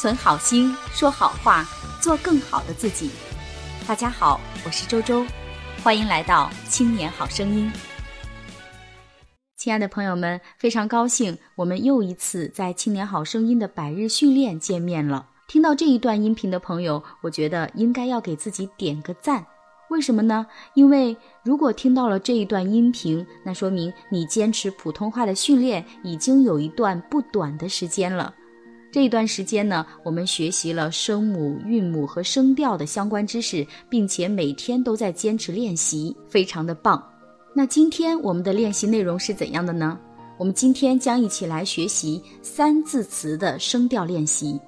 存好心，说好话，做更好的自己。大家好，我是周周，欢迎来到青年好声音。亲爱的朋友们，非常高兴我们又一次在青年好声音的百日训练见面了。听到这一段音频的朋友，我觉得应该要给自己点个赞。为什么呢？因为如果听到了这一段音频，那说明你坚持普通话的训练已经有一段不短的时间了。这一段时间呢，我们学习了声母、韵母和声调的相关知识，并且每天都在坚持练习，非常的棒。那今天我们的练习内容是怎样的呢？我们今天将一起来学习三字词的声调练习。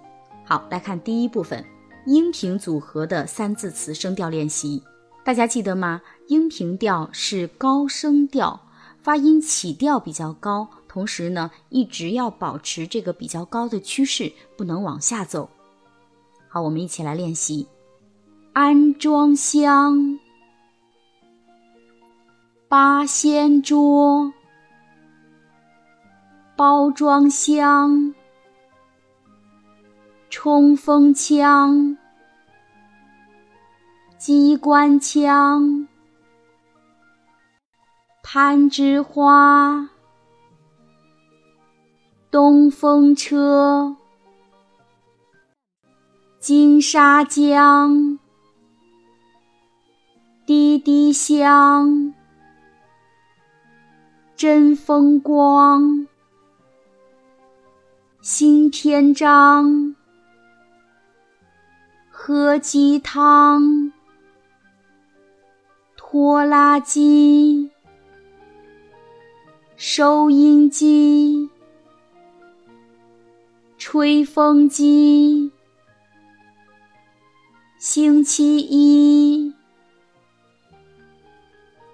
好，来看第一部分，音频组合的三字词声调练习。大家记得吗？音频调是高声调，发音起调比较高，同时呢，一直要保持这个比较高的趋势，不能往下走。好，我们一起来练习。安装箱，八仙桌，包装箱，冲锋枪。机关枪，攀枝花，东风车，金沙江，滴滴香，真风光，新篇章，喝鸡汤。拖拉机、收音机、吹风机、星期一、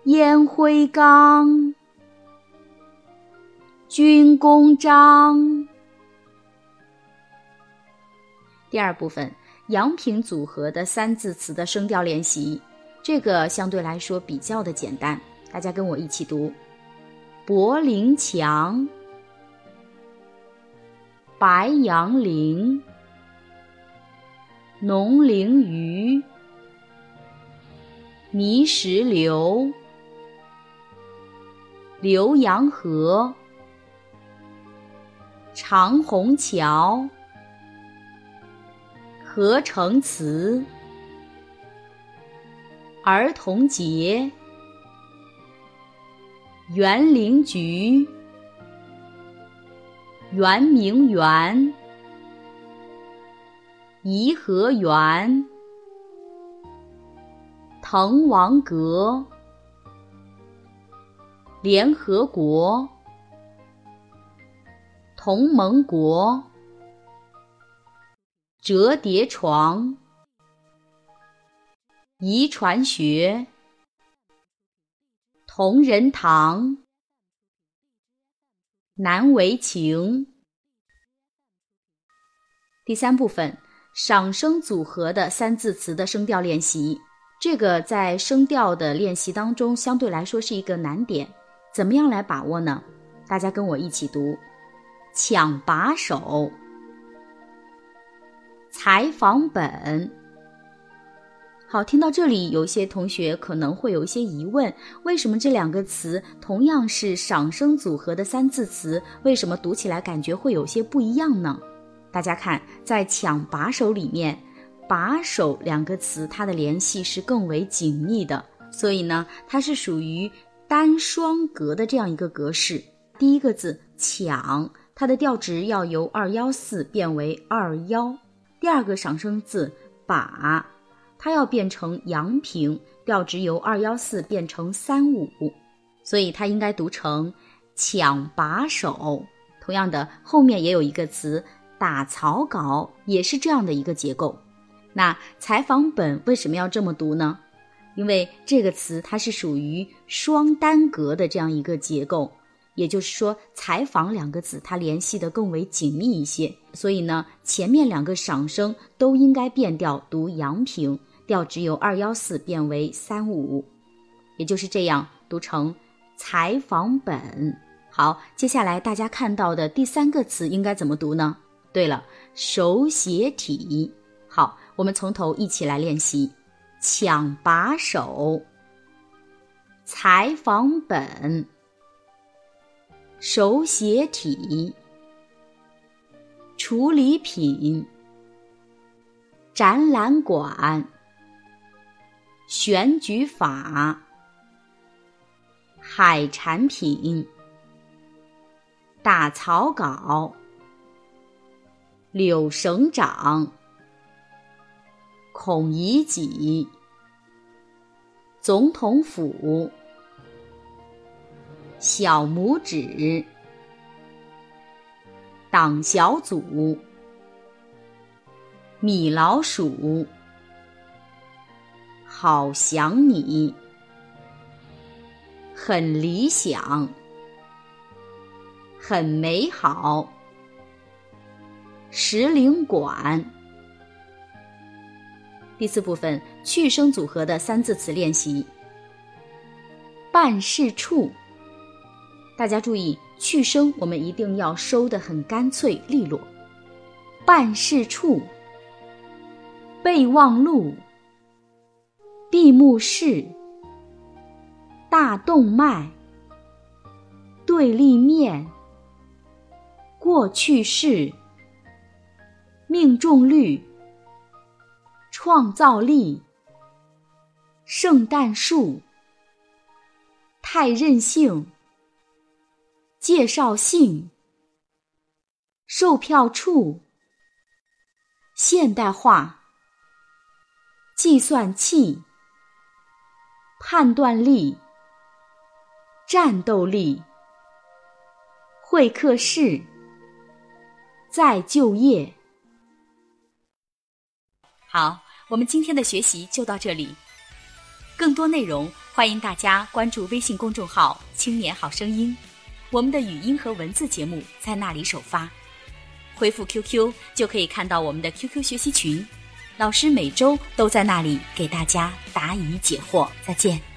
烟灰缸、军功章。第二部分，阳平组合的三字词的声调练习。这个相对来说比较的简单，大家跟我一起读：柏林墙、白杨林、农林鱼、泥石流、浏阳河、长虹桥、合成词。儿童节，园林局，圆明园，颐和园，滕王阁，联合国，同盟国，折叠床。遗传学，同仁堂，难为情。第三部分，赏声组合的三字词的声调练习。这个在声调的练习当中，相对来说是一个难点。怎么样来把握呢？大家跟我一起读：抢把手，采访本。好，听到这里，有些同学可能会有一些疑问：为什么这两个词同样是赏声组合的三字词，为什么读起来感觉会有些不一样呢？大家看，在抢把手里面，把手两个词它的联系是更为紧密的，所以呢，它是属于单双格的这样一个格式。第一个字抢，它的调值要由二幺四变为二幺；第二个赏声字把。它要变成阳平，调值由二幺四变成三五，所以它应该读成抢把手。同样的，后面也有一个词打草稿，也是这样的一个结构。那采访本为什么要这么读呢？因为这个词它是属于双单格的这样一个结构。也就是说，采访两个字它联系的更为紧密一些，所以呢，前面两个赏声都应该变调读阳平，调值由二幺四变为三五，也就是这样读成采访本。好，接下来大家看到的第三个词应该怎么读呢？对了，手写体。好，我们从头一起来练习：抢把手、采访本、手写体、处理品、展览馆、选举法、海产品。打草稿，柳省长，孔乙己，总统府，小拇指，党小组，米老鼠，好想你，很理想。很美好。石灵馆。第四部分去声组合的三字词练习。办事处，大家注意去声，我们一定要收的很干脆利落。办事处。备忘录。闭幕式。大动脉。对立面。过去式，命中率，创造力，圣诞树，太任性，介绍信，售票处，现代化，计算器，判断力，战斗力，会客室。再就业。好，我们今天的学习就到这里。更多内容，欢迎大家关注微信公众号“青年好声音”，我们的语音和文字节目在那里首发。回复 QQ 就可以看到我们的 QQ 学习群，老师每周都在那里给大家答疑解惑。再见。